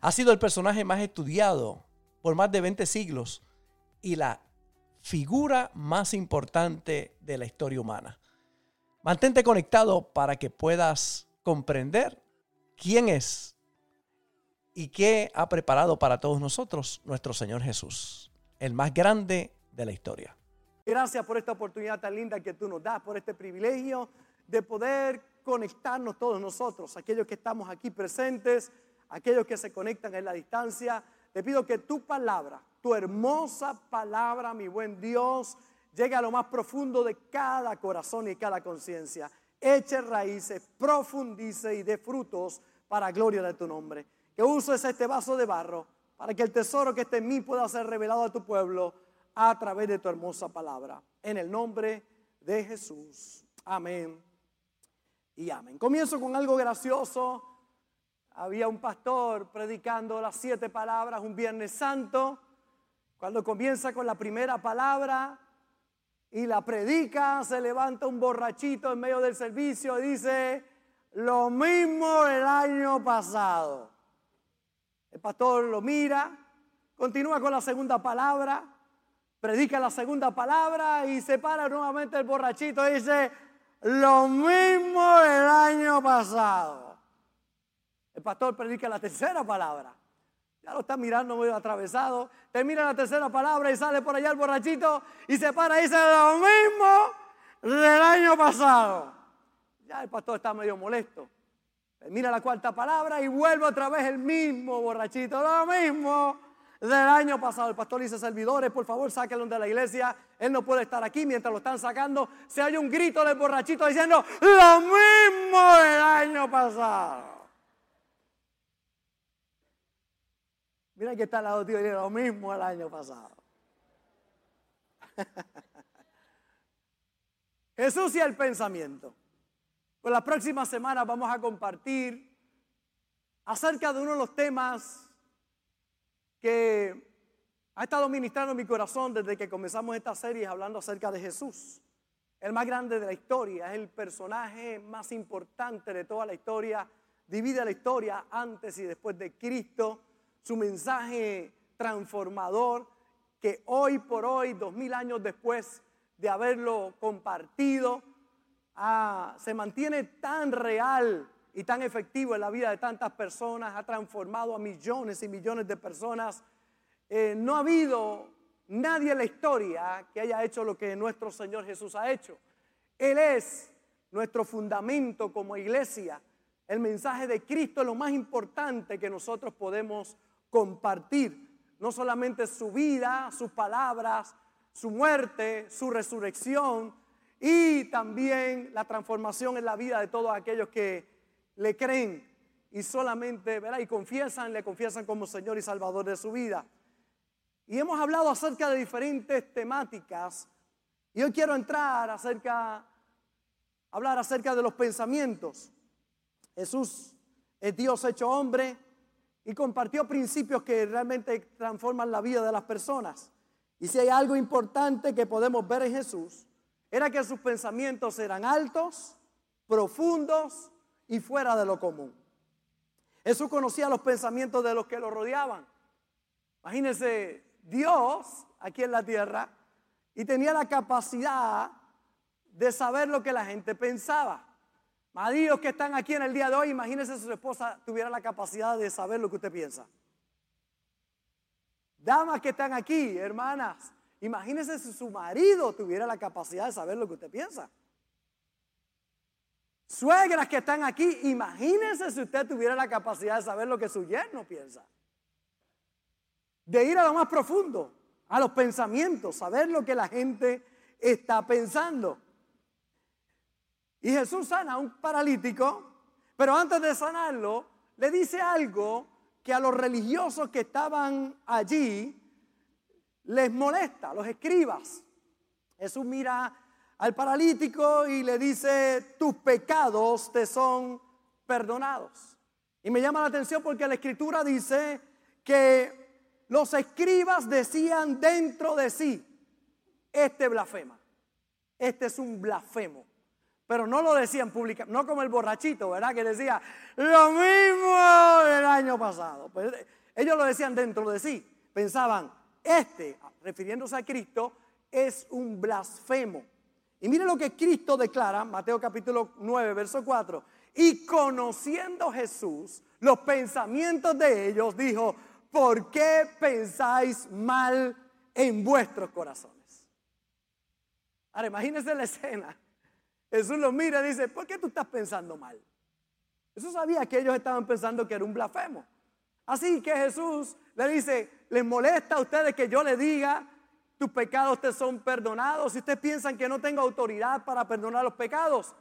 Ha sido el personaje más estudiado por más de 20 siglos y la figura más importante de la historia humana. Mantente conectado para que puedas comprender quién es y qué ha preparado para todos nosotros nuestro Señor Jesús, el más grande de la historia. Gracias por esta oportunidad tan linda que tú nos das, por este privilegio de poder conectarnos todos nosotros, aquellos que estamos aquí presentes aquellos que se conectan en la distancia, te pido que tu palabra, tu hermosa palabra, mi buen Dios, llegue a lo más profundo de cada corazón y cada conciencia. Eche raíces, profundice y dé frutos para gloria de tu nombre. Que uses este vaso de barro para que el tesoro que esté en mí pueda ser revelado a tu pueblo a través de tu hermosa palabra. En el nombre de Jesús. Amén. Y amén. Comienzo con algo gracioso había un pastor predicando las siete palabras un Viernes Santo. Cuando comienza con la primera palabra y la predica, se levanta un borrachito en medio del servicio y dice, lo mismo el año pasado. El pastor lo mira, continúa con la segunda palabra, predica la segunda palabra y se para nuevamente el borrachito y dice, lo mismo el año pasado. El pastor predica la tercera palabra. Ya lo está mirando muy atravesado. Termina la tercera palabra y sale por allá el borrachito y se para y dice lo mismo del año pasado. Ya el pastor está medio molesto. Termina la cuarta palabra y vuelve otra vez el mismo borrachito. Lo mismo del año pasado. El pastor dice, servidores, por favor, sáquenlo de la iglesia. Él no puede estar aquí mientras lo están sacando. Se oye un grito del borrachito diciendo, lo mismo del año pasado. Mira que está al lado tío, y lo mismo el año pasado. Jesús y el pensamiento. Pues la próxima semana vamos a compartir acerca de uno de los temas que ha estado ministrando mi corazón desde que comenzamos esta serie hablando acerca de Jesús. El más grande de la historia, es el personaje más importante de toda la historia, divide la historia antes y después de Cristo su mensaje transformador que hoy por hoy, dos mil años después de haberlo compartido, ah, se mantiene tan real y tan efectivo en la vida de tantas personas, ha transformado a millones y millones de personas. Eh, no ha habido nadie en la historia que haya hecho lo que nuestro Señor Jesús ha hecho. Él es nuestro fundamento como iglesia. El mensaje de Cristo es lo más importante que nosotros podemos compartir no solamente su vida, sus palabras, su muerte, su resurrección y también la transformación en la vida de todos aquellos que le creen y solamente ¿verdad? y confiesan, le confiesan como Señor y Salvador de su vida. Y hemos hablado acerca de diferentes temáticas y hoy quiero entrar acerca, hablar acerca de los pensamientos. Jesús es Dios hecho hombre y compartió principios que realmente transforman la vida de las personas. Y si hay algo importante que podemos ver en Jesús, era que sus pensamientos eran altos, profundos y fuera de lo común. Jesús conocía los pensamientos de los que lo rodeaban. Imagínense, Dios aquí en la tierra y tenía la capacidad de saber lo que la gente pensaba. Maridos que están aquí en el día de hoy, imagínense si su esposa tuviera la capacidad de saber lo que usted piensa. Damas que están aquí, hermanas, imagínense si su marido tuviera la capacidad de saber lo que usted piensa. Suegras que están aquí, imagínense si usted tuviera la capacidad de saber lo que su yerno piensa. De ir a lo más profundo, a los pensamientos, saber lo que la gente está pensando. Y Jesús sana a un paralítico, pero antes de sanarlo, le dice algo que a los religiosos que estaban allí les molesta, los escribas. Jesús mira al paralítico y le dice, tus pecados te son perdonados. Y me llama la atención porque la escritura dice que los escribas decían dentro de sí, este blasfema, este es un blasfemo. Pero no lo decían públicamente, no como el borrachito, ¿verdad? Que decía lo mismo del año pasado. Pues, ellos lo decían dentro de sí. Pensaban, este, refiriéndose a Cristo, es un blasfemo. Y mire lo que Cristo declara, Mateo capítulo 9, verso 4. Y conociendo Jesús los pensamientos de ellos, dijo, ¿por qué pensáis mal en vuestros corazones? Ahora imagínense la escena. Jesús los mira y dice, ¿por qué tú estás pensando mal? Jesús sabía que ellos estaban pensando que era un blasfemo. Así que Jesús le dice, ¿les molesta a ustedes que yo le diga, tus pecados te son perdonados? Si ustedes piensan que no tengo autoridad para perdonar los pecados,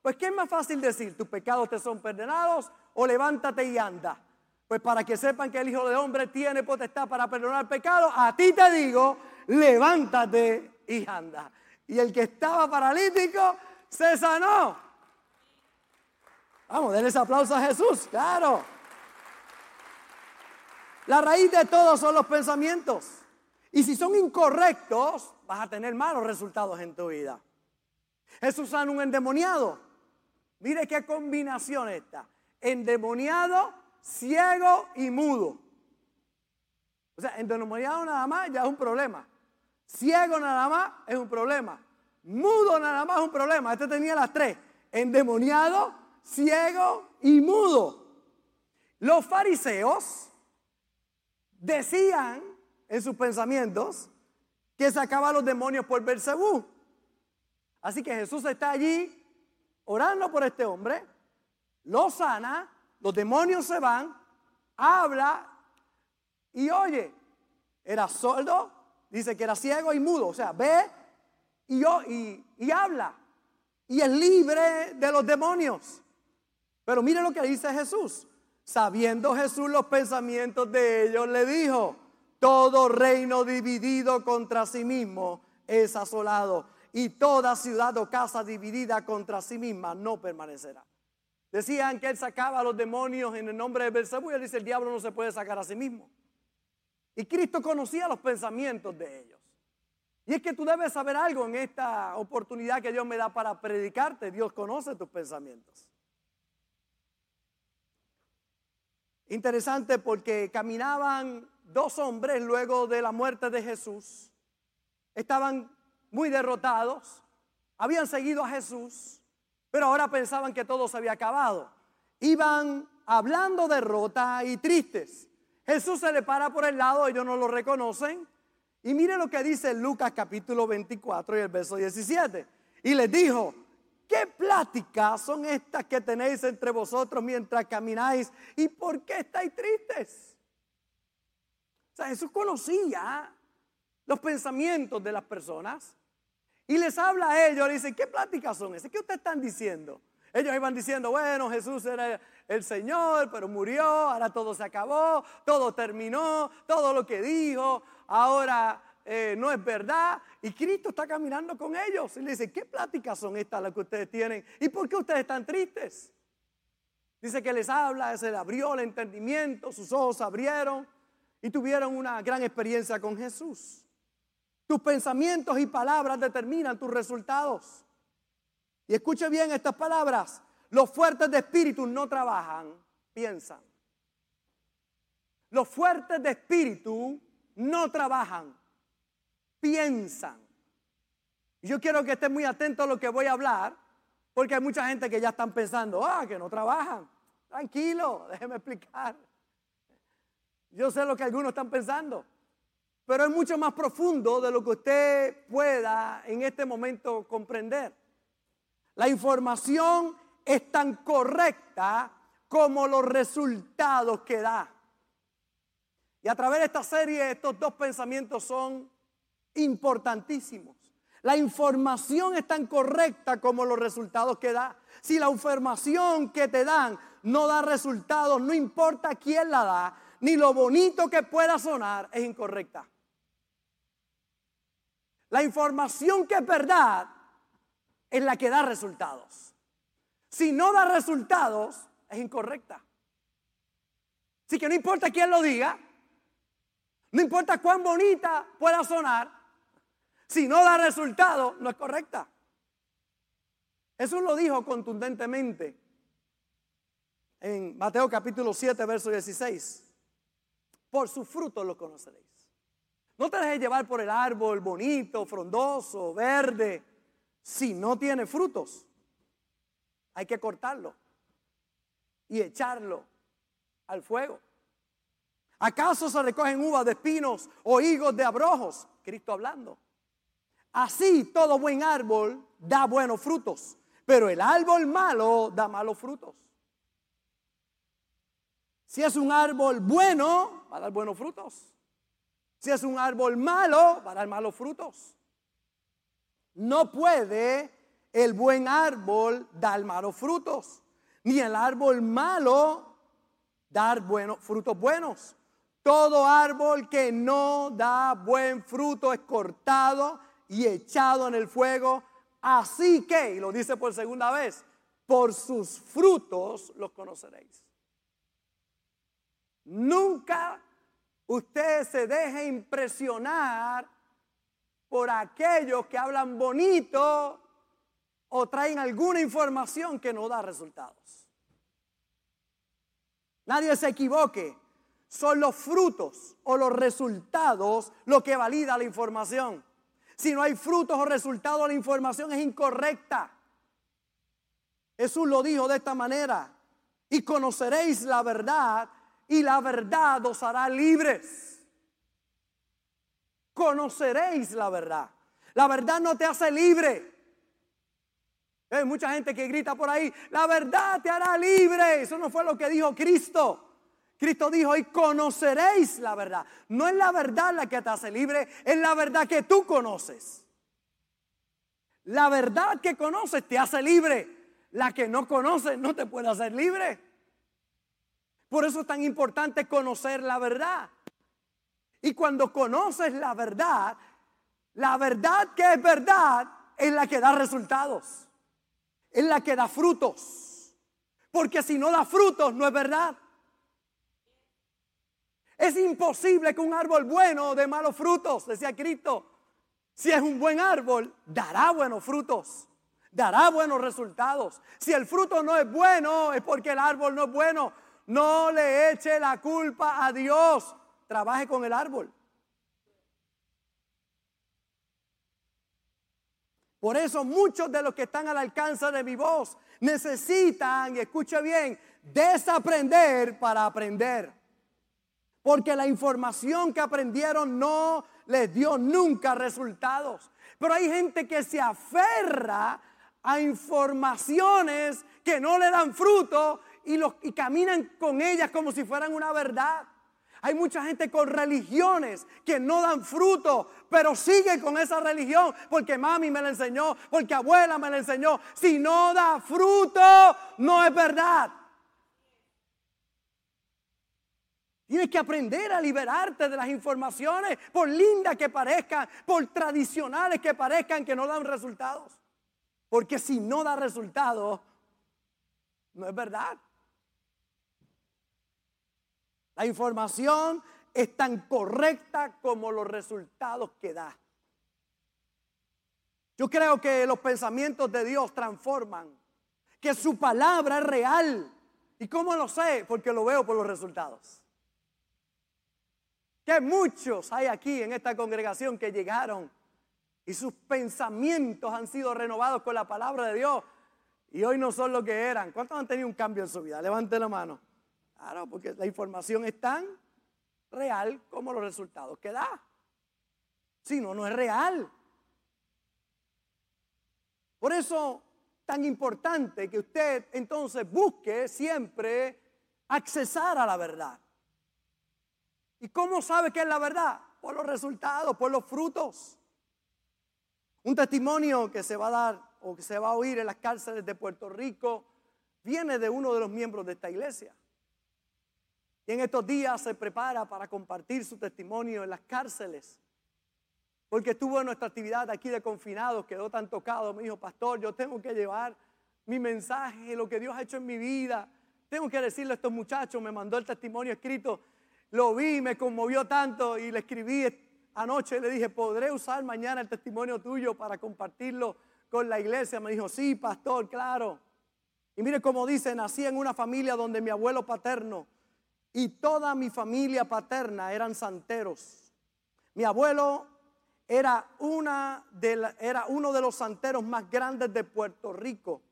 pues ¿qué es más fácil decir? ¿Tus pecados te son perdonados o levántate y anda? Pues para que sepan que el Hijo de Hombre tiene potestad para perdonar pecados, a ti te digo, levántate y anda. Y el que estaba paralítico se sanó. Vamos, denle ese aplauso a Jesús, claro. La raíz de todo son los pensamientos. Y si son incorrectos, vas a tener malos resultados en tu vida. Jesús sana un endemoniado. Mire qué combinación esta. Endemoniado, ciego y mudo. O sea, endemoniado nada más ya es un problema. Ciego nada más es un problema. Mudo nada más un problema. Este tenía las tres. Endemoniado, ciego y mudo. Los fariseos decían en sus pensamientos que sacaba a los demonios por Bersebú. Así que Jesús está allí orando por este hombre, lo sana, los demonios se van, habla y oye, era sordo, dice que era ciego y mudo, o sea, ve y, habla. Y es libre de los demonios. Pero mire lo que dice Jesús. Sabiendo Jesús los pensamientos de ellos, le dijo, todo reino dividido contra sí mismo es asolado y toda ciudad o casa dividida contra sí misma no permanecerá. Decían que él sacaba a los demonios en el nombre de Belzebú y él dice el diablo no se puede sacar a sí mismo. Y Cristo conocía los pensamientos de ellos. Y es que tú debes saber algo en esta oportunidad que Dios me da para predicarte. Dios conoce tus pensamientos. Interesante porque caminaban dos hombres luego de la muerte de Jesús. Estaban muy derrotados. Habían seguido a Jesús, pero ahora pensaban que todo se había acabado. Iban hablando derrota y tristes. Jesús se le para por el lado, ellos no lo reconocen. Y mire lo que dice Lucas capítulo 24 y el verso 17. Y les dijo, ¿qué pláticas son estas que tenéis entre vosotros mientras camináis? ¿Y por qué estáis tristes? O sea, Jesús conocía los pensamientos de las personas y les habla a ellos, le dice, ¿qué pláticas son esas? ¿Qué ustedes están diciendo? Ellos iban diciendo, bueno, Jesús era el Señor, pero murió, ahora todo se acabó, todo terminó, todo lo que dijo, ahora eh, no es verdad. Y Cristo está caminando con ellos y le dice, ¿qué pláticas son estas las que ustedes tienen? ¿Y por qué ustedes están tristes? Dice que les habla, se le abrió el entendimiento, sus ojos se abrieron y tuvieron una gran experiencia con Jesús. Tus pensamientos y palabras determinan tus resultados. Y escuche bien estas palabras. Los fuertes de espíritu no trabajan, piensan. Los fuertes de espíritu no trabajan, piensan. Yo quiero que estén muy atentos a lo que voy a hablar, porque hay mucha gente que ya están pensando, ah, que no trabajan. Tranquilo, déjeme explicar. Yo sé lo que algunos están pensando, pero es mucho más profundo de lo que usted pueda en este momento comprender. La información es tan correcta como los resultados que da. Y a través de esta serie estos dos pensamientos son importantísimos. La información es tan correcta como los resultados que da. Si la información que te dan no da resultados, no importa quién la da, ni lo bonito que pueda sonar es incorrecta. La información que es verdad es la que da resultados. Si no da resultados, es incorrecta. Así que no importa quién lo diga, no importa cuán bonita pueda sonar, si no da resultado, no es correcta. Jesús lo dijo contundentemente en Mateo capítulo 7, verso 16. Por sus frutos lo conoceréis. No te dejes llevar por el árbol bonito, frondoso, verde, si no tiene frutos. Hay que cortarlo y echarlo al fuego. ¿Acaso se recogen uvas de espinos o higos de abrojos? Cristo hablando. Así todo buen árbol da buenos frutos, pero el árbol malo da malos frutos. Si es un árbol bueno, va a dar buenos frutos. Si es un árbol malo, va a dar malos frutos. No puede el buen árbol dar malos frutos, ni el árbol malo dar buenos frutos buenos. Todo árbol que no da buen fruto es cortado y echado en el fuego. Así que, y lo dice por segunda vez, por sus frutos los conoceréis. Nunca usted se deje impresionar por aquellos que hablan bonito o traen alguna información que no da resultados. Nadie se equivoque. Son los frutos o los resultados lo que valida la información. Si no hay frutos o resultados, la información es incorrecta. Jesús lo dijo de esta manera. Y conoceréis la verdad y la verdad os hará libres. Conoceréis la verdad. La verdad no te hace libre. Hay mucha gente que grita por ahí, la verdad te hará libre. Eso no fue lo que dijo Cristo. Cristo dijo, y conoceréis la verdad. No es la verdad la que te hace libre, es la verdad que tú conoces. La verdad que conoces te hace libre. La que no conoces no te puede hacer libre. Por eso es tan importante conocer la verdad. Y cuando conoces la verdad, la verdad que es verdad es la que da resultados. Es la que da frutos. Porque si no da frutos, no es verdad. Es imposible que un árbol bueno dé malos frutos, decía Cristo. Si es un buen árbol, dará buenos frutos, dará buenos resultados. Si el fruto no es bueno, es porque el árbol no es bueno. No le eche la culpa a Dios. Trabaje con el árbol. Por eso muchos de los que están al alcance de mi voz necesitan, escuche bien, desaprender para aprender. Porque la información que aprendieron no les dio nunca resultados. Pero hay gente que se aferra a informaciones que no le dan fruto y, caminan con ellas como si fueran una verdad. Hay mucha gente con religiones que no dan fruto, pero siguen con esa religión porque mami me la enseñó, porque abuela me la enseñó. Si no da fruto, no es verdad. Tienes que aprender a liberarte de las informaciones, por lindas que parezcan, por tradicionales que parezcan que no dan resultados. Porque si no da resultados, no es verdad. La información es tan correcta como los resultados que da. Yo creo que los pensamientos de Dios transforman, que su palabra es real. ¿Y cómo lo sé? Porque lo veo por los resultados. Que muchos hay aquí en esta congregación que llegaron y sus pensamientos han sido renovados con la palabra de Dios y hoy no son lo que eran. ¿Cuántos han tenido un cambio en su vida? Levante la mano. Claro, porque la información es tan real como los resultados que da. Si no, no es real. Por eso, tan importante que usted entonces busque siempre accesar a la verdad. ¿Y cómo sabe que es la verdad? Por los resultados, por los frutos. Un testimonio que se va a dar o que se va a oír en las cárceles de Puerto Rico viene de uno de los miembros de esta iglesia. y en estos días se prepara para compartir su testimonio en las cárceles. Porque estuvo en nuestra actividad aquí de confinados, quedó tan tocado, me dijo, pastor, yo tengo que llevar mi mensaje, lo que Dios ha hecho en mi vida. Tengo que decirle a estos muchachos, me mandó el testimonio escrito, lo vi, me conmovió tanto y le escribí anoche, le dije, ¿podré usar mañana el testimonio tuyo para compartirlo con la iglesia? Me dijo, sí, pastor, claro. Y mire cómo dice, nací en una familia donde mi abuelo paterno y toda mi familia paterna eran santeros. Mi abuelo era, una de era uno de los santeros más grandes de Puerto Rico.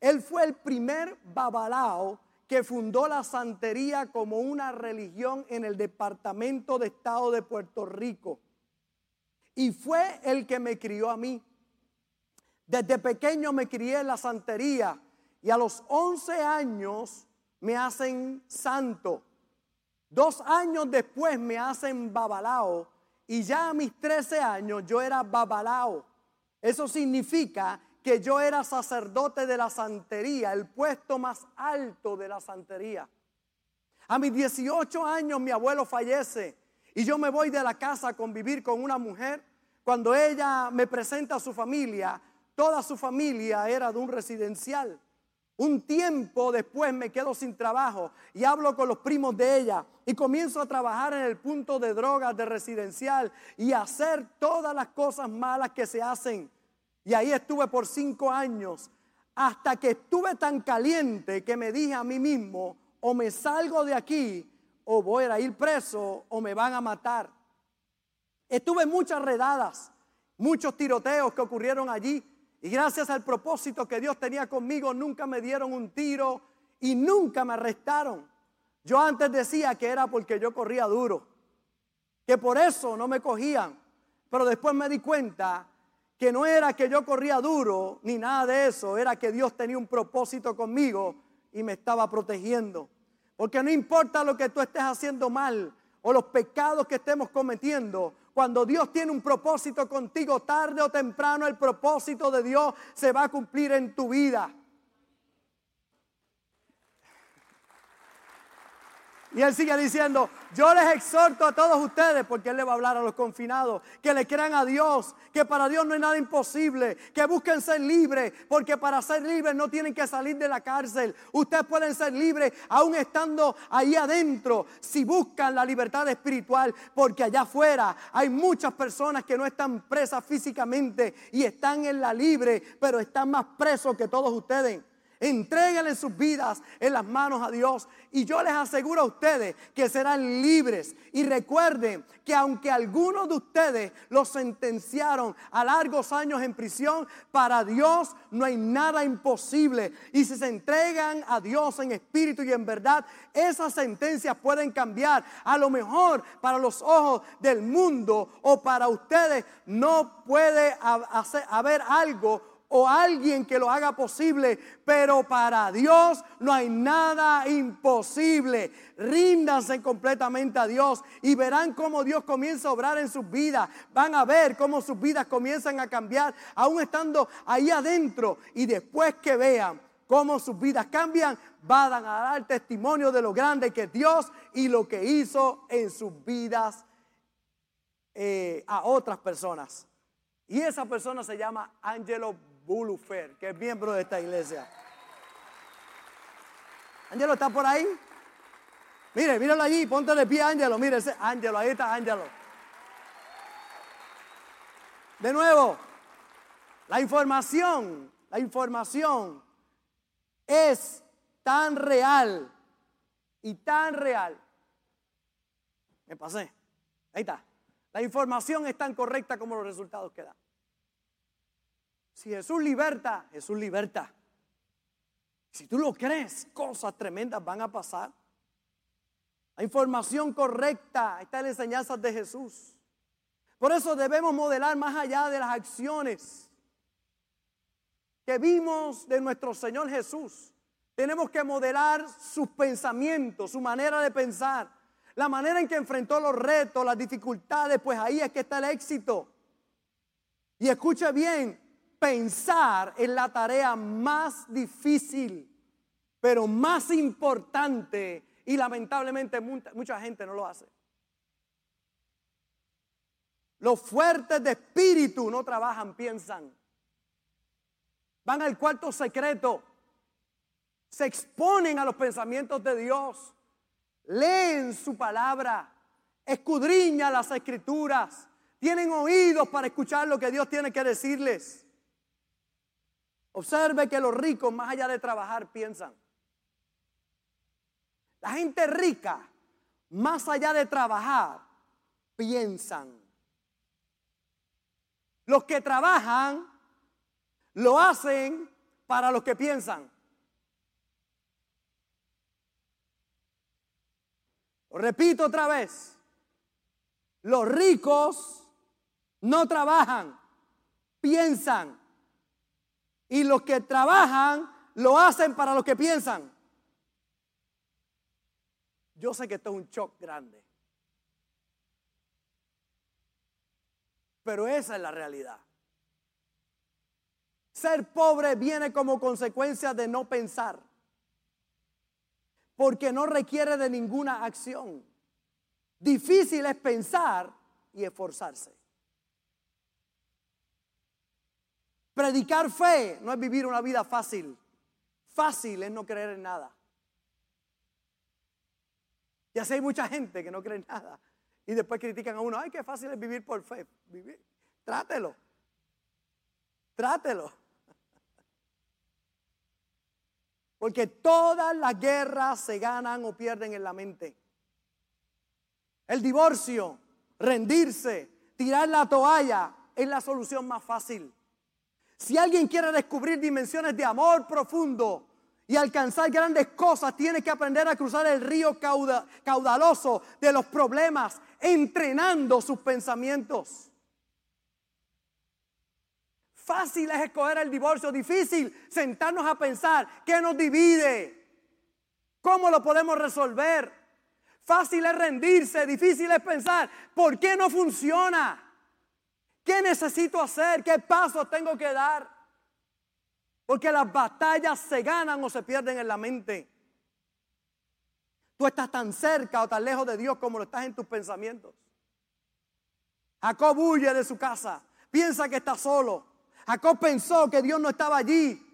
Él fue el primer babalao que fundó la santería como una religión en el Departamento de Estado de Puerto Rico. Y fue el que me crió a mí. Desde pequeño me crié en la santería y a los 11 años me hacen santo. Dos años después me hacen babalao y ya a mis 13 años yo era babalao. Eso significa que yo era sacerdote de la santería, el puesto más alto de la santería. A mis 18 años mi abuelo fallece y yo me voy de la casa a convivir con una mujer. Cuando ella me presenta a su familia, toda su familia era de un residencial. Un tiempo después me quedo sin trabajo y hablo con los primos de ella y comienzo a trabajar en el punto de drogas de residencial y a hacer todas las cosas malas que se hacen. Y ahí estuve por cinco años hasta que estuve tan caliente que me dije a mí mismo, o me salgo de aquí o voy a ir preso o me van a matar. Estuve muchas redadas, muchos tiroteos que ocurrieron allí y gracias al propósito que Dios tenía conmigo, nunca me dieron un tiro y nunca me arrestaron. Yo antes decía que era porque yo corría duro, que por eso no me cogían. Pero después me di cuenta que no era que yo corría duro ni nada de eso, era que Dios tenía un propósito conmigo y me estaba protegiendo. Porque no importa lo que tú estés haciendo mal o los pecados que estemos cometiendo, cuando Dios tiene un propósito contigo, tarde o temprano el propósito de Dios se va a cumplir en tu vida. Y él sigue diciendo, yo les exhorto a todos ustedes, porque él le va a hablar a los confinados, que le crean a Dios, que para Dios no hay nada imposible, que busquen ser libres, porque para ser libres no tienen que salir de la cárcel. Ustedes pueden ser libres aún estando ahí adentro, si buscan la libertad espiritual, porque allá afuera hay muchas personas que no están presas físicamente y están en la libre, pero están más presos que todos ustedes. Entréguenle sus vidas en las manos a Dios. Y yo les aseguro a ustedes que serán libres. Y recuerden que aunque algunos de ustedes los sentenciaron a largos años en prisión, para Dios no hay nada imposible. Y si se entregan a Dios en espíritu y en verdad, esas sentencias pueden cambiar. A lo mejor para los ojos del mundo o para ustedes no puede haber algo o alguien que lo haga posible, pero para Dios no hay nada imposible. Ríndanse completamente a Dios y verán cómo Dios comienza a obrar en sus vidas. Van a ver cómo sus vidas comienzan a cambiar, aún estando ahí adentro. Y después que vean cómo sus vidas cambian, van a dar testimonio de lo grande que Dios y lo que hizo en sus vidas eh, a otras personas. Y esa persona se llama Angelo Bulufer, que es miembro de esta iglesia. Ángelo está por ahí. Mire, míralo allí, ponte de pie, Ángelo. Mire, ese Ángelo, ahí está Ángelo. De nuevo, la información, la información es tan real y tan real. Me pasé. Ahí está. La información es tan correcta como los resultados que da. Si Jesús liberta, Jesús liberta. Si tú lo crees, cosas tremendas van a pasar. La información correcta está en las enseñanzas de Jesús. Por eso debemos modelar más allá de las acciones que vimos de nuestro Señor Jesús. Tenemos que modelar sus pensamientos, su manera de pensar, la manera en que enfrentó los retos, las dificultades, pues ahí es que está el éxito. Y escuche bien, pensar en la tarea más difícil, pero más importante Y lamentablemente mucha gente no lo hace. Los fuertes de espíritu no trabajan, piensan. Van al cuarto secreto. Se exponen a los pensamientos de Dios. Leen su palabra. Escudriñan las escrituras. Tienen oídos para escuchar lo que Dios tiene que decirles. Observe que los ricos, más allá de trabajar, piensan. La gente rica, más allá de trabajar, piensan. Los que trabajan lo hacen para los que piensan. repito otra vez. Los ricos no trabajan, piensan. Y los que trabajan lo hacen para los que piensan. Yo sé que esto es un shock grande. Pero esa es la realidad. Ser pobre viene como consecuencia de no pensar. Porque no requiere de ninguna acción. Difícil es pensar y esforzarse. Predicar fe no es vivir una vida fácil. Fácil es no creer en nada. Ya sé, hay mucha gente que no cree en nada. Y después critican a uno, ay, qué fácil es vivir por fe. Vivir. Trátelo. Trátelo. Porque todas las guerras se ganan o pierden en la mente. El divorcio, rendirse, tirar la toalla es la solución más fácil. Si alguien quiere descubrir dimensiones de amor profundo, y alcanzar grandes cosas, tiene que aprender a cruzar el río caudaloso de los problemas, entrenando sus pensamientos. Fácil es escoger el divorcio, difícil sentarnos a pensar qué nos divide, cómo lo podemos resolver. Fácil es rendirse, difícil es pensar por qué no funciona, qué necesito hacer, qué pasos tengo que dar. Porque las batallas se ganan o se pierden en la mente. Tú estás tan cerca o tan lejos de Dios como lo estás en tus pensamientos. Jacob huye de su casa, piensa que está solo. Jacob pensó que Dios no estaba allí,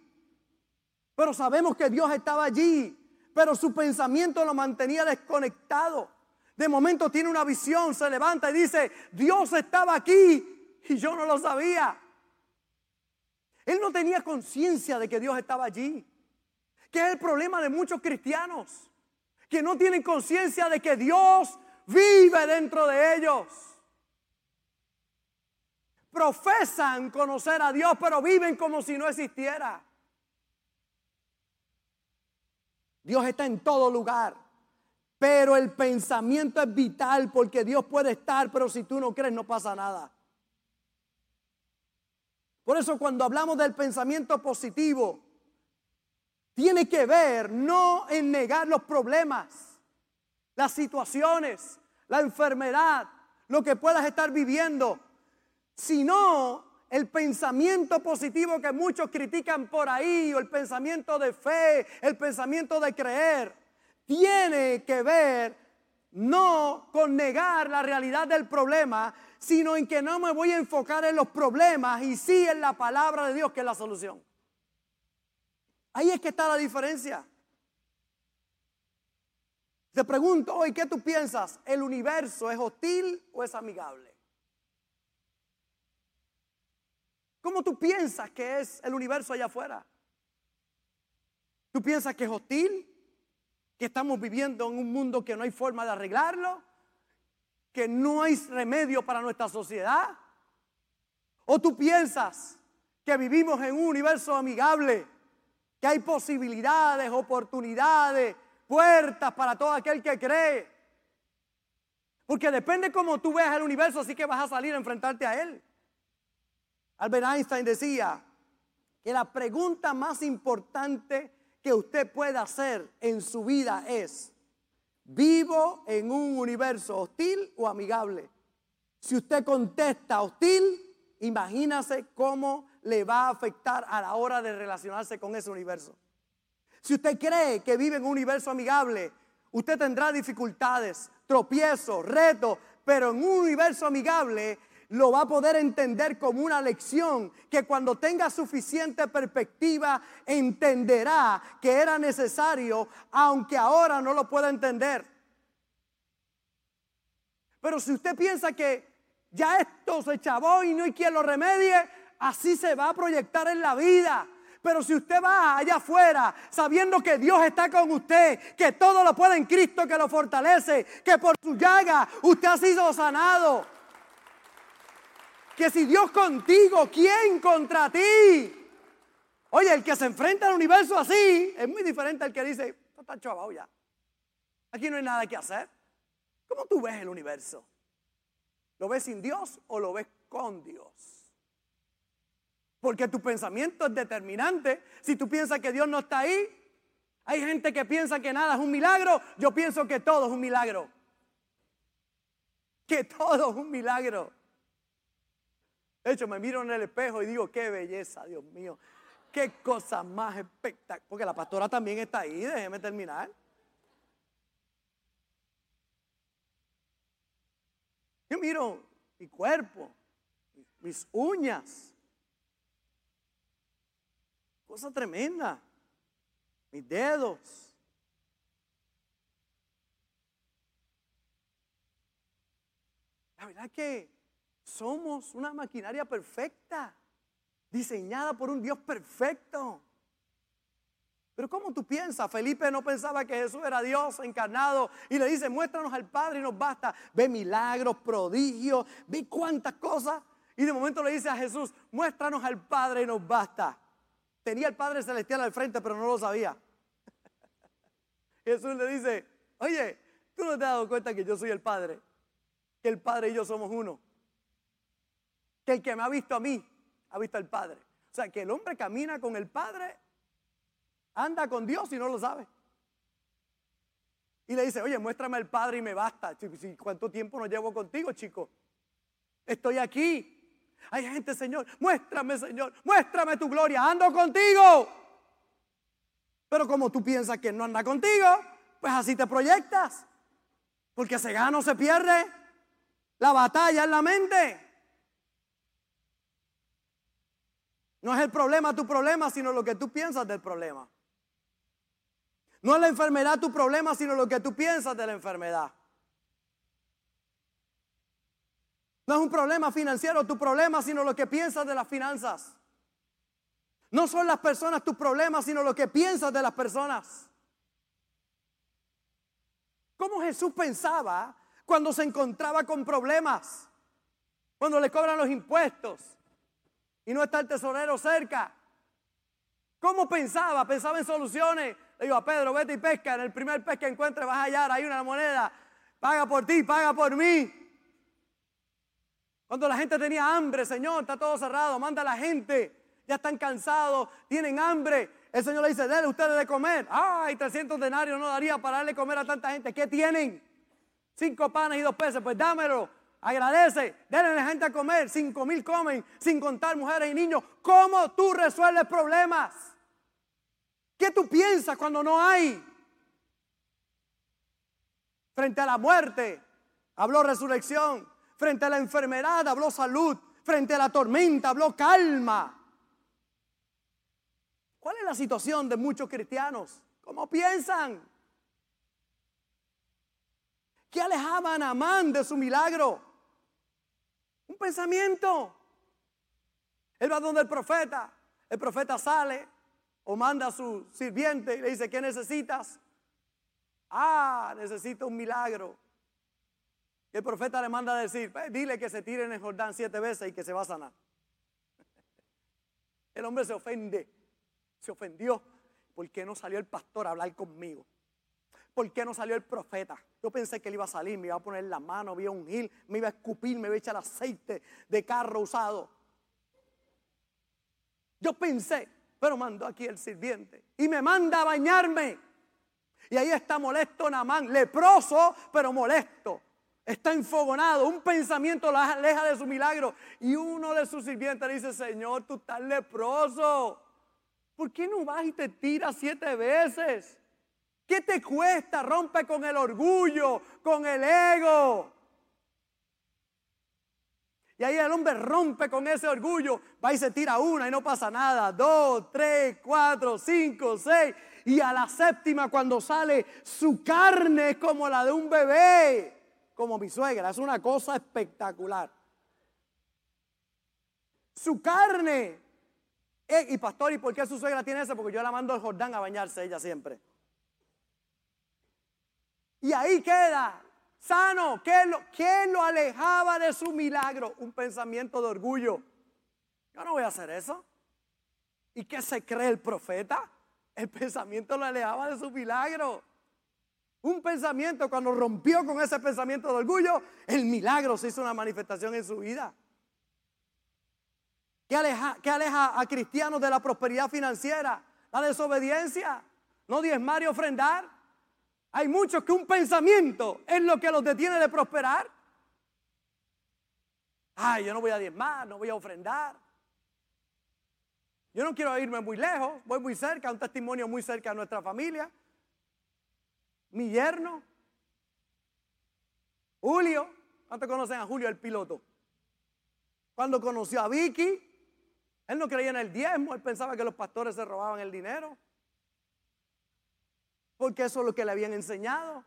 pero sabemos que Dios estaba allí, pero su pensamiento lo mantenía desconectado. De momento tiene una visión, se levanta y dice, Dios estaba aquí y yo no lo sabía. Él no tenía conciencia de que Dios estaba allí. Que es el problema de muchos cristianos. Que no tienen conciencia de que Dios vive dentro de ellos. Profesan conocer a Dios, pero viven como si no existiera. Dios está en todo lugar. Pero el pensamiento es vital porque Dios puede estar, pero si tú no crees no pasa nada. Por eso cuando hablamos del pensamiento positivo, tiene que ver no en negar los problemas, las situaciones, la enfermedad, lo que puedas estar viviendo, sino el pensamiento positivo que muchos critican por ahí, o el pensamiento de fe, el pensamiento de creer, tiene que ver no con negar la realidad del problema, sino en que no me voy a enfocar en los problemas y sí en la palabra de Dios que es la solución. Ahí es que está la diferencia. Te pregunto hoy, ¿qué tú piensas? ¿El universo es hostil o es amigable? ¿Cómo tú piensas que es el universo allá afuera? ¿Tú piensas que es hostil? ¿Que estamos viviendo en un mundo que no hay forma de arreglarlo? que no hay remedio para nuestra sociedad? ¿O tú piensas que vivimos en un universo amigable, que hay posibilidades, oportunidades, puertas para todo aquel que cree? Porque depende cómo tú veas el universo, así que vas a salir a enfrentarte a él. Albert Einstein decía que la pregunta más importante que usted pueda hacer en su vida es, ¿Vivo en un universo hostil o amigable? Si usted contesta hostil, imagínase cómo le va a afectar a la hora de relacionarse con ese universo. Si usted cree que vive en un universo amigable, Usted tendrá dificultades, tropiezos, retos, pero en un universo amigable lo va a poder entender como una lección que cuando tenga suficiente perspectiva entenderá que era necesario, aunque ahora no lo pueda entender. Pero si usted piensa que ya esto se chavó y no hay quien lo remedie, así se va a proyectar en la vida. Pero si usted va allá afuera sabiendo que Dios está con usted, que todo lo puede en Cristo que lo fortalece, que por su llaga usted ha sido sanado. Que si Dios contigo, ¿quién contra ti? Oye, el que se enfrenta al universo así es muy diferente al que dice, está chavado ya. Aquí no hay nada que hacer. ¿Cómo tú ves el universo? ¿Lo ves sin Dios o lo ves con Dios? Porque tu pensamiento es determinante. Si tú piensas que Dios no está ahí, hay gente que piensa que nada es un milagro. Yo pienso que todo es un milagro. Que todo es un milagro. De hecho, me miro en el espejo y digo, qué belleza, Dios mío. Qué cosa más espectacular. Porque la pastora también está ahí, déjeme terminar. Yo miro mi cuerpo, mis uñas. Cosa tremenda. Mis dedos. La verdad que somos una maquinaria perfecta, diseñada por un Dios perfecto. Pero ¿cómo tú piensas? Felipe no pensaba que Jesús era Dios encarnado y le dice, muéstranos al Padre y nos basta. Ve milagros, prodigios, ve cuántas cosas. Y de momento le dice a Jesús, muéstranos al Padre y nos basta. Tenía el Padre Celestial al frente, pero no lo sabía. Jesús le dice, oye, tú no te has dado cuenta que yo soy el Padre, que el Padre y yo somos uno, que el que me ha visto a mí, ha visto al Padre. O sea, que el hombre camina con el Padre anda con Dios y no lo sabe. Y le dice, oye, muéstrame al Padre y me basta. ¿Cuánto tiempo no llevo contigo, chico? Estoy aquí. Hay gente, Señor, muéstrame, Señor, muéstrame tu gloria, ando contigo. Pero como tú piensas que no anda contigo, pues así te proyectas. Porque se gana o se pierde. La batalla en la mente. No es el problema tu problema, sino lo que tú piensas del problema. No es la enfermedad tu problema, sino lo que tú piensas de la enfermedad. No es un problema financiero tu problema, sino lo que piensas de las finanzas. No son las personas tu problema, sino lo que piensas de las personas. ¿Cómo Jesús pensaba cuando se encontraba con problemas? Cuando le cobran los impuestos y no está el tesorero cerca. ¿Cómo pensaba? Pensaba en soluciones. Le digo a Pedro, vete y pesca. En el primer pez que encuentres vas a hallar, hay una moneda. Paga por ti, paga por mí. Cuando la gente tenía hambre, Señor, está todo cerrado, manda a la gente. Ya están cansados, tienen hambre. El Señor le dice, denle ustedes de comer. Ay, 300 denarios no daría para darle comer a tanta gente. ¿Qué tienen? Cinco panes y dos peces. Pues dámelo. Agradece. Denle a la gente a comer. Cinco mil comen, sin contar mujeres y niños. ¿Cómo tú resuelves problemas? ¿Qué tú piensas cuando no hay? Frente a la muerte, habló resurrección. Frente a la enfermedad, habló salud. Frente a la tormenta, habló calma. ¿Cuál es la situación de muchos cristianos? ¿Cómo piensan? ¿Qué alejaban a Amán de su milagro? Un pensamiento. Él va donde el profeta. El profeta sale o manda a su sirviente y le dice, ¿qué necesitas? Ah, necesito un milagro. el profeta le manda a decir, dile que se tire en Jordán siete veces y que se va a sanar. El hombre se ofende, se ofendió. ¿Por qué no salió el pastor a hablar conmigo? ¿Por qué no salió el profeta? Yo pensé que él iba a salir, me iba a poner la mano, me iba a ungir, me iba a escupir, me iba a echar aceite de carro usado. Yo pensé, pero mandó aquí el sirviente y me manda a bañarme. Y ahí está molesto Namán, leproso, pero molesto. Está enfogonado, un pensamiento la aleja de su milagro. Y uno de sus sirvientes le dice, Señor, tú estás leproso. ¿Por qué no vas y te tiras siete veces? ¿Qué te cuesta? Rompe con el orgullo, con el ego. Y ahí el hombre rompe con ese orgullo, va y se tira una y no pasa nada. Dos, tres, cuatro, cinco, seis. Y a la séptima cuando sale su carne es como la de un bebé, como mi suegra. Es una cosa espectacular. Su carne. Eh, y pastor, ¿y por qué su suegra tiene eso? Porque yo la mando al Jordán a bañarse ella siempre. Y ahí queda sano. ¿Qué lo, ¿Qué lo alejaba de su milagro? Un pensamiento de orgullo. Yo no voy a hacer eso. ¿Y qué se cree el profeta? El pensamiento lo alejaba de su milagro. Un pensamiento, cuando rompió con ese pensamiento de orgullo, el milagro se hizo una manifestación en su vida. ¿Qué aleja, qué aleja a cristianos de la prosperidad financiera? La desobediencia. No diezmar y ofrendar. Hay muchos que un pensamiento es lo que los detiene de prosperar. Ay, yo no voy a diezmar, no voy a ofrendar. Yo no quiero irme muy lejos, voy muy cerca, un testimonio muy cerca de nuestra familia. Mi yerno, Julio, ¿cuántos conocen a Julio el piloto? Cuando conoció a Vicky, él no creía en el diezmo, él pensaba que los pastores se robaban el dinero porque eso es lo que le habían enseñado.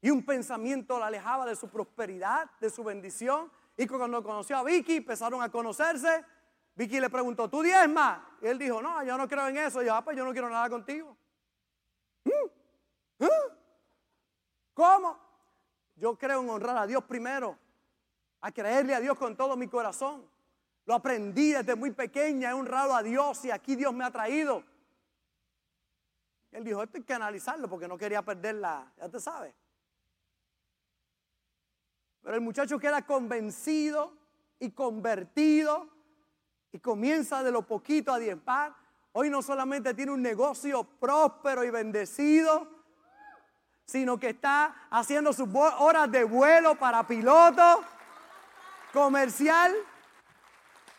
Y un pensamiento la alejaba de su prosperidad, de su bendición. Y cuando conoció a Vicky, empezaron a conocerse. Vicky le preguntó, ¿tú diezma? Y él dijo, no, yo no creo en eso. Y yo, ah, pues yo no quiero nada contigo. ¿Mm? ¿Mm? ¿Cómo? Yo creo en honrar a Dios primero, a creerle a Dios con todo mi corazón. Lo aprendí desde muy pequeña, he honrado a Dios y aquí Dios me ha traído. Él dijo, esto hay que analizarlo porque no quería perderla, ya te sabes. Pero el muchacho queda convencido y convertido y comienza de lo poquito a diezmar. Hoy no solamente tiene un negocio próspero y bendecido, sino que está haciendo sus horas de vuelo para piloto comercial.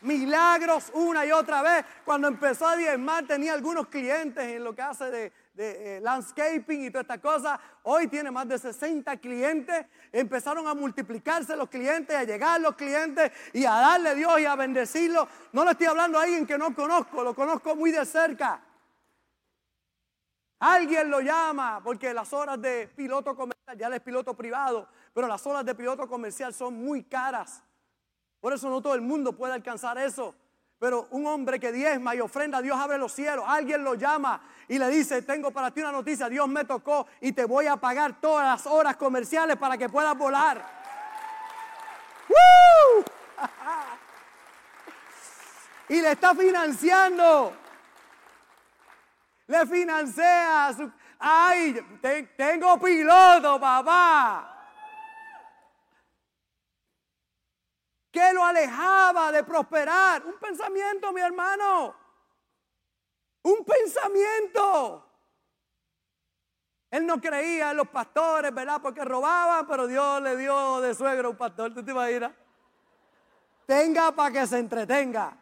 Milagros una y otra vez. Cuando empezó a diezmar tenía algunos clientes en lo que hace de, eh, landscaping y toda esta cosa. Hoy tiene más de 60 clientes. Empezaron a multiplicarse los clientes, a llegar los clientes y a darle a Dios y a bendecirlo. No le estoy hablando a alguien que no conozco, lo conozco muy de cerca. Alguien lo llama porque las horas de piloto comercial, ya es piloto privado, pero las horas de piloto comercial son muy caras. Por eso no todo el mundo puede alcanzar eso. Pero un hombre que diezma y ofrenda, Dios abre los cielos. Alguien lo llama y le dice, tengo para ti una noticia, Dios me tocó y te voy a pagar todas las horas comerciales para que puedas volar. y le está financiando. Le financia su... Ay, tengo piloto, papá. ¿Qué lo alejaba de prosperar? Un pensamiento, mi hermano. Un pensamiento. Él no creía en los pastores, ¿verdad? Porque robaban, pero Dios le dio de suegro a un pastor. ¿Tú te imaginas? Tenga para que se entretenga.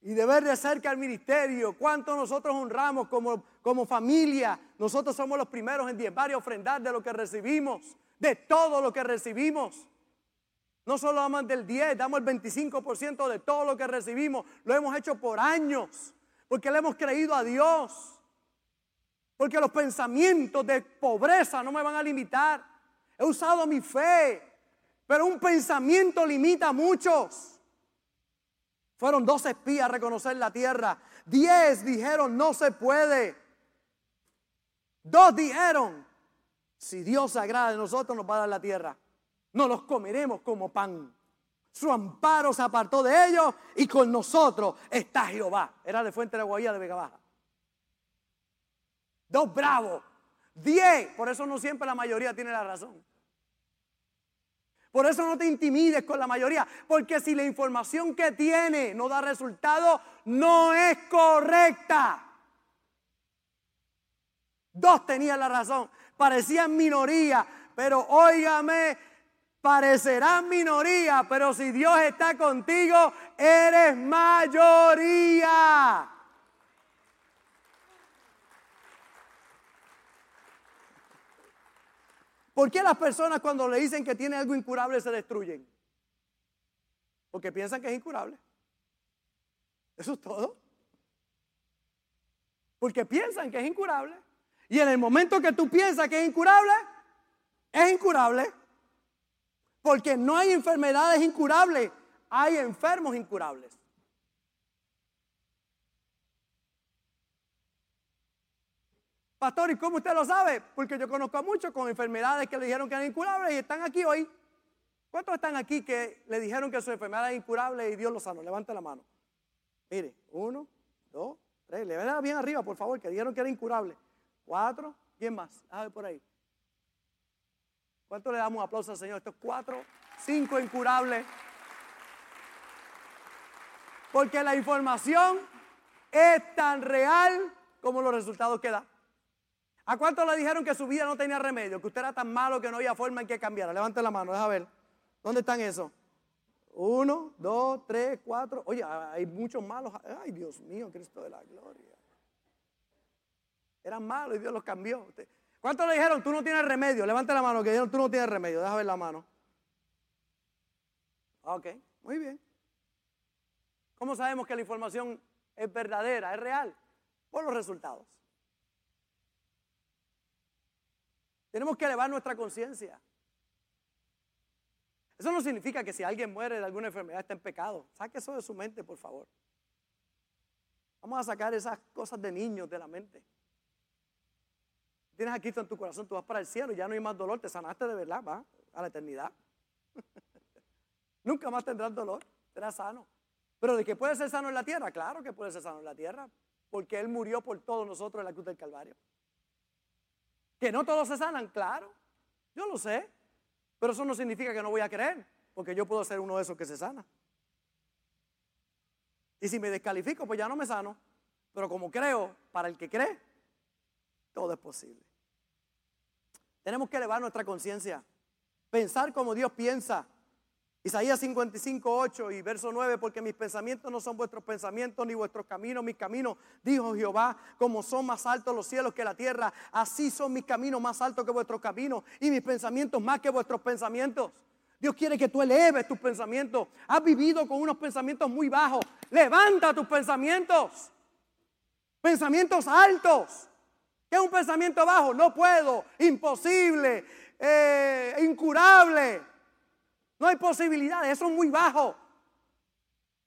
y de ver de cerca el ministerio, cuánto nosotros honramos como, como familia. Nosotros somos los primeros en diezmar y ofrendar de lo que recibimos de todo lo que recibimos. No solo damos del 10, damos el 25% de todo lo que recibimos. Lo hemos hecho por años, porque le hemos creído a Dios. Porque los pensamientos de pobreza no me van a limitar. He usado mi fe, pero un pensamiento limita a muchos. Fueron dos espías a reconocer la tierra. Diez dijeron no se puede. Dos dijeron si Dios agrada de nosotros, nos va a dar la tierra. No los comeremos como pan. Su amparo se apartó de ellos y con nosotros está Jehová. Era de Fuente de Guaía de Vega Baja. Dos bravos. Diez. Por eso no siempre la mayoría tiene la razón. Por eso no te intimides con la mayoría. Porque si la información que tiene no da resultado, no es correcta. Dos tenían la razón parecían minoría, pero óigame, parecerán minoría, pero si Dios está contigo, eres mayoría. ¿Por qué las personas cuando le dicen que tiene algo incurable se destruyen? Porque piensan que es incurable. Eso es todo. Porque piensan que es incurable. Y en el momento que tú piensas que es incurable, es incurable. Porque no hay enfermedades incurables, hay enfermos incurables. Pastor, ¿y cómo usted lo sabe? Porque yo conozco a muchos con enfermedades que le dijeron que eran incurables y están aquí hoy. ¿Cuántos están aquí que le dijeron que su enfermedad es incurable y Dios lo sanó? Levante la mano. Mire, uno, dos, tres. Le ven bien arriba, por favor, que dijeron que era incurable. Cuatro. ¿Quién más? A ver por ahí. ¿Cuánto le damos un aplauso al Señor? Estos cuatro, cinco incurables. Porque la información es tan real como los resultados que da. ¿A cuánto le dijeron que su vida no tenía remedio? Que usted era tan malo que no había forma en que cambiara. Levante la mano, deja ver. ¿Dónde están esos? Uno, dos, tres, cuatro. Oye, hay muchos malos. Ay, Dios mío, Cristo de la gloria. Eran malos y Dios los cambió. ¿Cuántos le dijeron, tú no tienes remedio? Levante la mano, que dijeron, tú no tienes remedio. Deja ver la mano. Ok, muy bien. ¿Cómo sabemos que la información es verdadera, es real? Por los resultados. Tenemos que elevar nuestra conciencia. Eso no significa que si alguien muere de alguna enfermedad está en pecado. Saque eso de su mente, por favor. Vamos a sacar esas cosas de niños de la mente. Tienes a Cristo en tu corazón, tú vas para el cielo, ya no hay más dolor, te sanaste de verdad, va a la eternidad. Nunca más tendrás dolor, serás sano. Pero de que puede ser sano en la tierra, claro que puede ser sano en la tierra, porque Él murió por todos nosotros en la cruz del Calvario. Que no todos se sanan, claro. Yo lo sé. Pero eso no significa que no voy a creer, porque yo puedo ser uno de esos que se sana. Y si me descalifico, pues ya no me sano. Pero como creo, para el que cree, todo es posible. Tenemos que elevar nuestra conciencia, pensar como Dios piensa, Isaías 55, 8 y verso 9, porque mis pensamientos no son vuestros pensamientos, ni vuestros caminos, mis caminos, dijo Jehová, como son más altos los cielos que la tierra, así son mis caminos más altos que vuestros caminos, y mis pensamientos más que vuestros pensamientos. Dios quiere que tú eleves tus pensamientos. Has vivido con unos pensamientos muy bajos. Levanta tus pensamientos. Pensamientos altos. ¿Qué es un pensamiento bajo? No puedo, imposible, eh, incurable. No hay posibilidades, eso es muy bajo.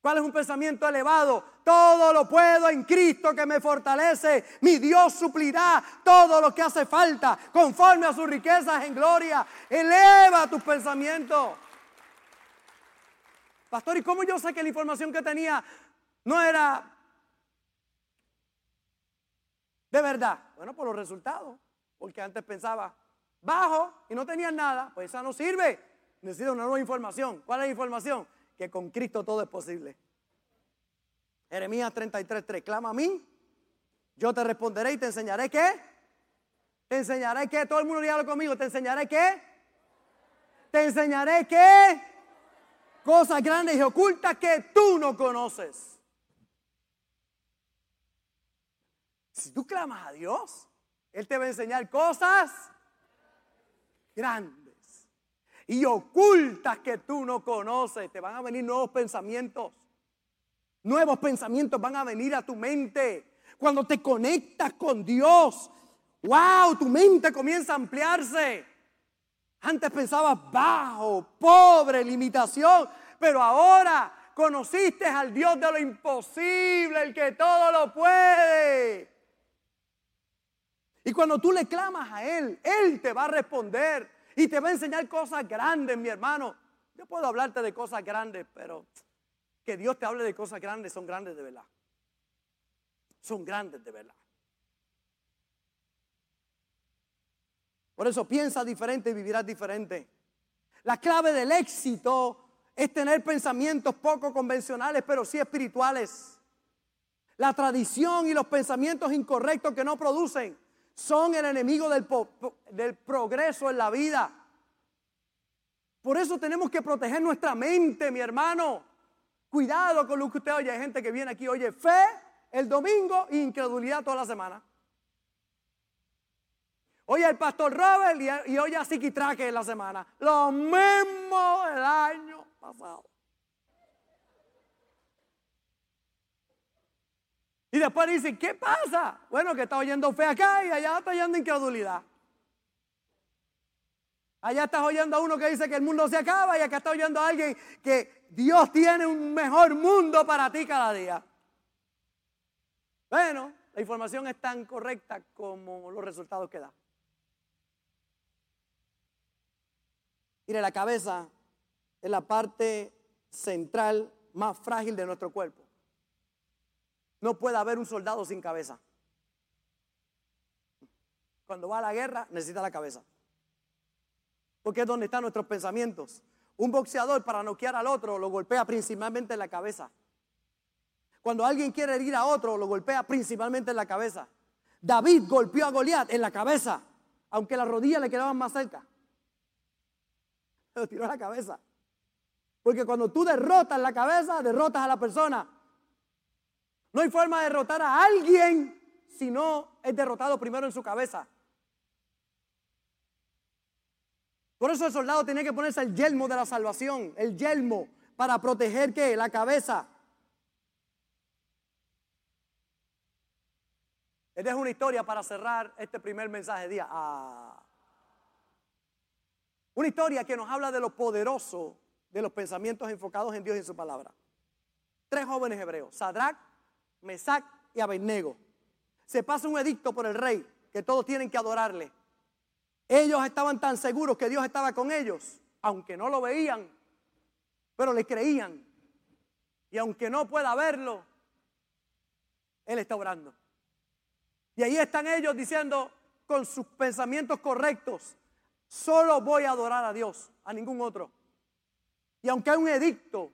¿Cuál es un pensamiento elevado? Todo lo puedo en Cristo que me fortalece. Mi Dios suplirá todo lo que hace falta conforme a sus riquezas en gloria. Eleva tus pensamientos. Pastor, ¿y cómo yo sé que la información que tenía no era de verdad? Bueno, por los resultados. Porque antes pensaba bajo y no tenía nada. Pues esa no sirve. Necesito una nueva información. ¿Cuál es la información? Que con Cristo todo es posible. Jeremías 33:3. Clama a mí, yo te responderé y te enseñaré qué. Te enseñaré qué. Todo el mundo dígalo conmigo. Te enseñaré qué. Te enseñaré qué. Cosas grandes y ocultas que tú no conoces. Si tú clamas a Dios, Él te va a enseñar cosas grandes y ocultas que tú no conoces. Te van a venir nuevos pensamientos. Nuevos pensamientos van a venir a tu mente. Cuando te conectas con Dios, wow, tu mente comienza a ampliarse. Antes pensabas bajo, pobre, limitación, pero ahora conociste al Dios de lo imposible, el que todo lo puede. Y cuando tú le clamas a Él, Él te va a responder y te va a enseñar cosas grandes, mi hermano. Yo puedo hablarte de cosas grandes, pero que Dios te hable de cosas grandes son grandes de verdad. Son grandes de verdad. Por eso piensa diferente y vivirás diferente. La clave del éxito es tener pensamientos poco convencionales, pero sí espirituales. La tradición y los pensamientos incorrectos que no producen son el enemigo del, del progreso en la vida. Por eso tenemos que proteger nuestra mente, mi hermano. Cuidado con lo que usted oye. Hay gente que viene aquí, oye, fe el domingo e incredulidad toda la semana. Oye el pastor Robert y, y oye a Traque en la semana. Lo mismo el año pasado. Y después dicen, ¿qué pasa? Bueno, que está oyendo fe acá y allá está oyendo incredulidad. Allá estás oyendo a uno que dice que el mundo se acaba y acá está oyendo a alguien que Dios tiene un mejor mundo para ti cada día. Bueno, la información es tan correcta como los resultados que da. Mire, la cabeza es la parte central más frágil de nuestro cuerpo. No puede haber un soldado sin cabeza. Cuando va a la guerra necesita la cabeza. Porque es donde están nuestros pensamientos. Un boxeador para noquear al otro lo golpea principalmente en la cabeza. Cuando alguien quiere herir a otro lo golpea principalmente en la cabeza. David golpeó a Goliat en la cabeza, aunque las rodillas le quedaban más cerca. Lo tiró a la cabeza. Porque cuando tú derrotas la cabeza, derrotas a la persona. No hay forma de derrotar a alguien si no es derrotado primero en su cabeza. Por eso el soldado tiene que ponerse el yelmo de la salvación, el yelmo para proteger qué? La cabeza. Les dejo una historia para cerrar este primer mensaje de día. Ah. Una historia que nos habla de lo poderoso de los pensamientos enfocados en Dios y en su palabra. Tres jóvenes hebreos, Sadrach, Mesac y Abednego. Se pasa un edicto por el rey que todos tienen que adorarle. Ellos estaban tan seguros que Dios estaba con ellos, aunque no lo veían, pero le creían. Y aunque no pueda verlo, Él está orando. Y ahí están ellos diciendo con sus pensamientos correctos, solo voy a adorar a Dios, a ningún otro. Y aunque hay un edicto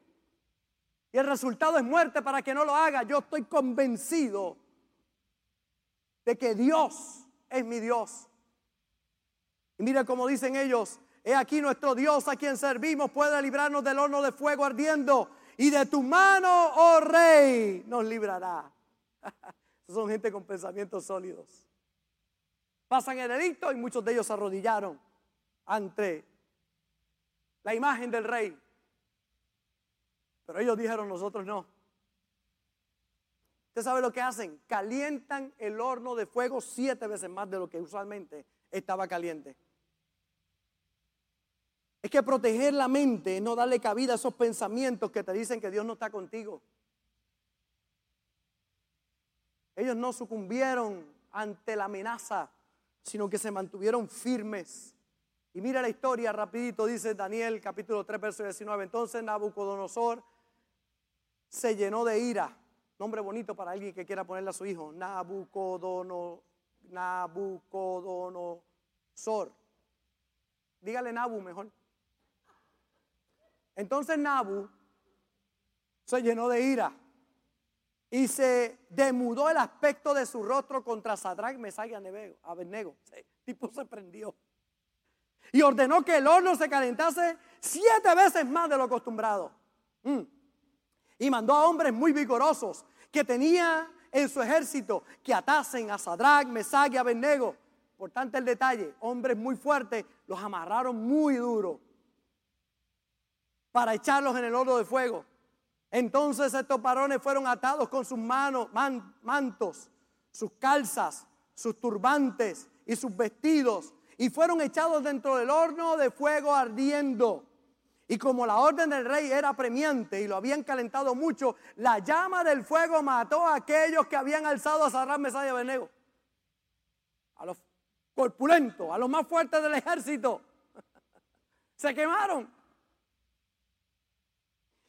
y el resultado es muerte para que no lo haga, yo estoy convencido de que Dios es mi Dios. Y mira cómo dicen ellos, he aquí nuestro Dios a quien servimos puede librarnos del horno de fuego ardiendo y de tu mano, oh rey, nos librará. Son gente con pensamientos sólidos. Pasan el edicto y muchos de ellos se arrodillaron ante la imagen del rey. Pero ellos dijeron, nosotros no. ¿Usted sabe lo que hacen? Calientan el horno de fuego siete veces más de lo que usualmente estaba caliente. Es que proteger la mente, no darle cabida a esos pensamientos que te dicen que Dios no está contigo. Ellos no sucumbieron ante la amenaza, sino que se mantuvieron firmes. Y mira la historia rapidito, dice Daniel capítulo 3, verso 19. Entonces Nabucodonosor se llenó de ira. Nombre bonito para alguien que quiera ponerle a su hijo. Nabucodonosor. Nabucodonosor. Dígale Nabu mejor. Entonces Nabu se llenó de ira y se demudó el aspecto de su rostro contra Sadrach, Mesach y Abednego. El tipo se prendió. Y ordenó que el horno se calentase siete veces más de lo acostumbrado. Mm y mandó a hombres muy vigorosos que tenía en su ejército que atasen a Sadrach, Mesach y Abednego. Por tanto el detalle, hombres muy fuertes, los amarraron muy duro para echarlos en el horno de fuego. Entonces estos varones fueron atados con sus manos, mantos, sus calzas, sus turbantes y sus vestidos y fueron echados dentro del horno de fuego ardiendo. Y como la orden del rey era premiante y lo habían calentado mucho, la llama del fuego mató a aquellos que habían alzado a Sarrán, Mesaya y. A los corpulentos, a los más fuertes del ejército. Se quemaron.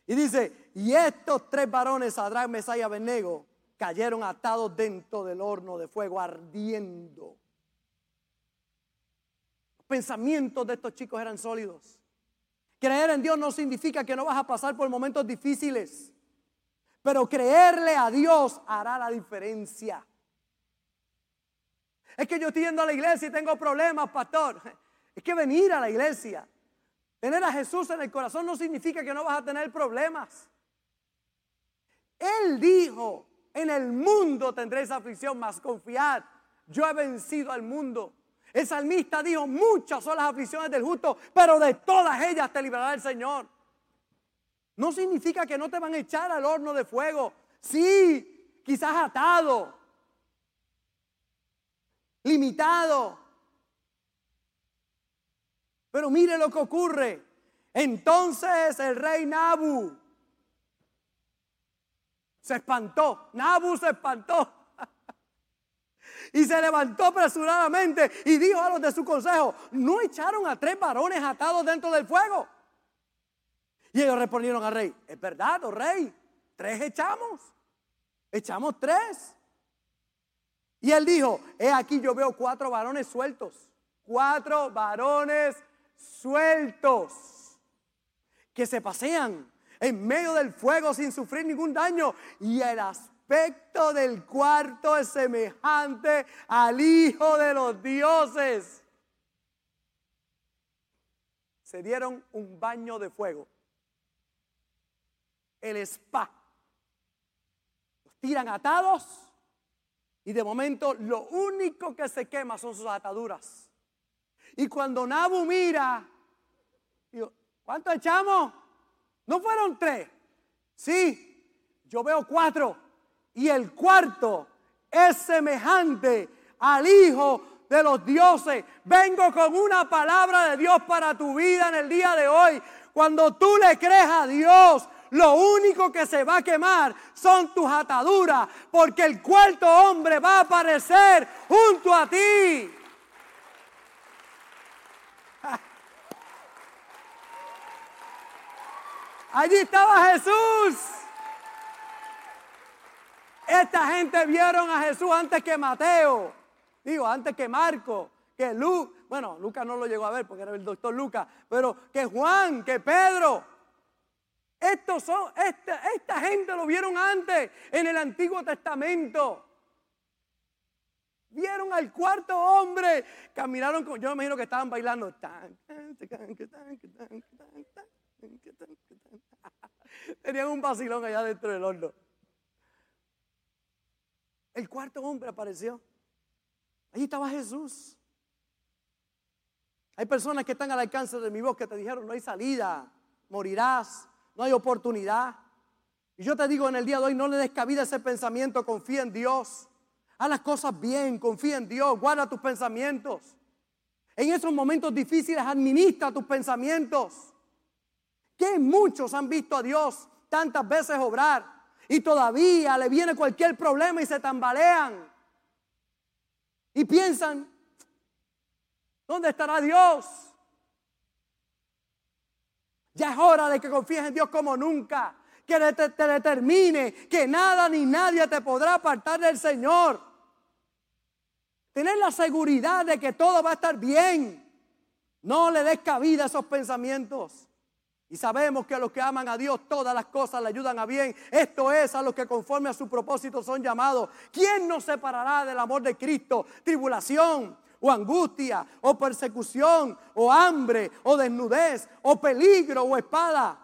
Y dice, y estos tres varones, Sadrach, Mesaya y cayeron atados dentro del horno de fuego ardiendo. Los pensamientos de estos chicos eran sólidos. Creer en Dios no significa que no vas a pasar por momentos difíciles, pero creerle a Dios hará la diferencia. Es que yo estoy yendo a la iglesia y tengo problemas, pastor. Es que venir a la iglesia, tener a Jesús en el corazón no significa que no vas a tener problemas. Él dijo, en el mundo tendréis aflicción, más confiad, yo he vencido al mundo. El salmista dijo, muchas son las aflicciones del justo, pero de todas ellas te librará el Señor. No significa que no te van a echar al horno de fuego. Sí, quizás atado, limitado. Pero mire lo que ocurre. Entonces el rey Nabu se espantó. Nabu se espantó. Y se levantó apresuradamente y dijo a los de su consejo, ¿no echaron a tres varones atados dentro del fuego? Y ellos respondieron al rey, es verdad, oh rey, tres echamos. Echamos tres. Y él dijo, he aquí yo veo cuatro varones sueltos. Cuatro varones sueltos que se pasean en medio del fuego sin sufrir ningún daño. Y el aspecto del cuarto es semejante al Hijo de los dioses. Se dieron un baño de fuego el spa. Los tiran atados y de momento lo único que se quema son sus ataduras. Y cuando Nabu mira, digo, ¿cuánto echamos? No fueron tres. Sí, yo veo cuatro. Y el cuarto es semejante al Hijo de los dioses. Vengo con una palabra de Dios para tu vida en el día de hoy. Cuando tú le crees a Dios, lo único que se va a quemar son tus ataduras, porque el cuarto hombre va a aparecer junto a ti. Allí estaba Jesús. Esta gente vieron a Jesús antes que Mateo, digo, antes que Marco, que Lucas, bueno, Lucas no lo llegó a ver porque era el doctor Lucas, pero que Juan, que Pedro. Estos son, esta, gente lo vieron antes en el Antiguo Testamento. Vieron al cuarto hombre, caminaron con, yo me imagino que estaban bailando. Tenían un vacilón allá dentro del horno. El cuarto hombre apareció. Allí estaba Jesús. Hay personas que están al alcance de mi voz que te dijeron, no hay salida, morirás, no hay oportunidad. Y yo te digo en el día de hoy, no le des cabida a ese pensamiento, confía en Dios. Haz las cosas bien, confía en Dios, guarda tus pensamientos. En esos momentos difíciles administra tus pensamientos. Que muchos han visto a Dios tantas veces obrar y todavía le viene cualquier problema y se tambalean. Y piensan, ¿dónde estará Dios? Ya es hora de que confíes en Dios como nunca. Que te, te determine que nada ni nadie te podrá apartar del Señor. Tener la seguridad de que todo va a estar bien. No le des cabida a esos pensamientos. Y sabemos que a los que aman a Dios todas las cosas le ayudan a bien. Esto es a los que conforme a su propósito son llamados. ¿Quién nos separará del amor de Cristo? Tribulación, o angustia, o persecución, o hambre, o desnudez, o peligro, o espada.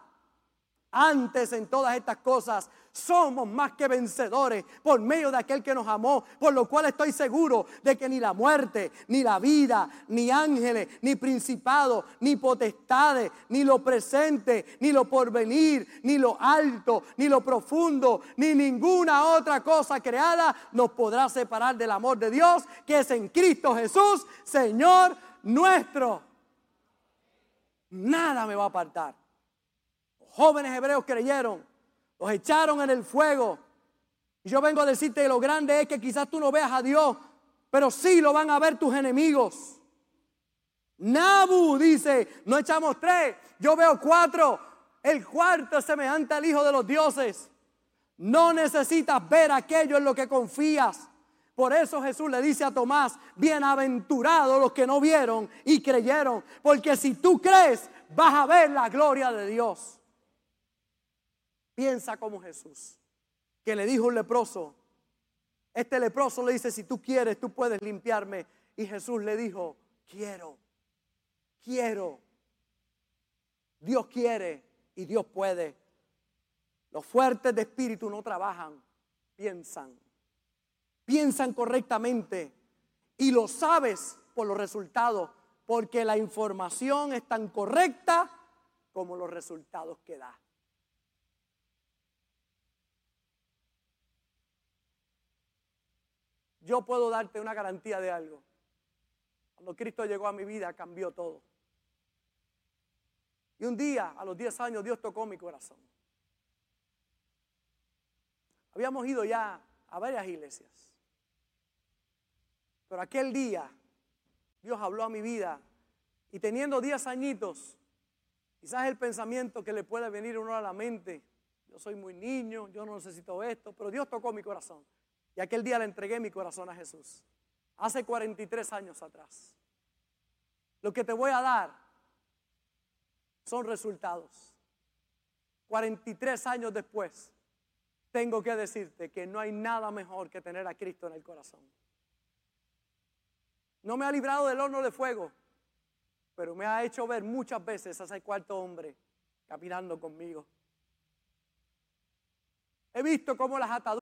Antes en todas estas cosas somos más que vencedores por medio de aquel que nos amó, por lo cual estoy seguro de que ni la muerte, ni la vida, ni ángeles, ni principados, ni potestades, ni lo presente, ni lo porvenir, ni lo alto, ni lo profundo, ni ninguna otra cosa creada nos podrá separar del amor de Dios que es en Cristo Jesús, Señor nuestro. Nada me va a apartar. Jóvenes hebreos creyeron los echaron en el fuego. Y yo vengo a decirte lo grande es que quizás tú no veas a Dios, pero sí lo van a ver tus enemigos. Nabu dice, no echamos tres, yo veo cuatro. El cuarto es semejante al Hijo de los dioses. No necesitas ver aquello en lo que confías. Por eso Jesús le dice a Tomás, bienaventurados los que no vieron y creyeron, porque si tú crees, vas a ver la gloria de Dios. Piensa como Jesús, que le dijo un leproso. Este leproso le dice, si tú quieres, tú puedes limpiarme. Y Jesús le dijo, quiero, quiero. Dios quiere y Dios puede. Los fuertes de espíritu no trabajan, piensan. Piensan correctamente. Y lo sabes por los resultados, porque la información es tan correcta como los resultados que da. Yo puedo darte una garantía de algo. Cuando Cristo llegó a mi vida cambió todo. Y un día, a los 10 años, Dios tocó mi corazón. Habíamos ido ya a varias iglesias. Pero aquel día, Dios habló a mi vida y teniendo 10 añitos, quizás el pensamiento que le puede venir uno a la mente, yo soy muy niño, yo no necesito esto, pero Dios tocó mi corazón. Y aquel día le entregué mi corazón a Jesús. Hace 43 años atrás. Lo que te voy a dar son resultados. 43 años después, tengo que decirte que no hay nada mejor que tener a Cristo en el corazón. No me ha librado del horno de fuego, pero me ha hecho ver muchas veces a ese cuarto hombre caminando conmigo. He visto cómo las ataduras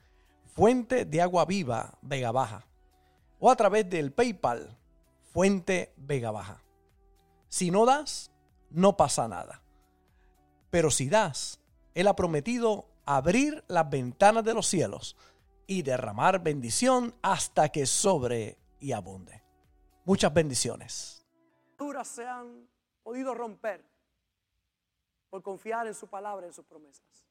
Fuente de Agua Viva Vega Baja o a través del PayPal Fuente Vega Baja. Si no das, no pasa nada. Pero si das, Él ha prometido abrir las ventanas de los cielos y derramar bendición hasta que sobre y abunde. Muchas bendiciones. se han podido romper por confiar en su palabra, en sus promesas.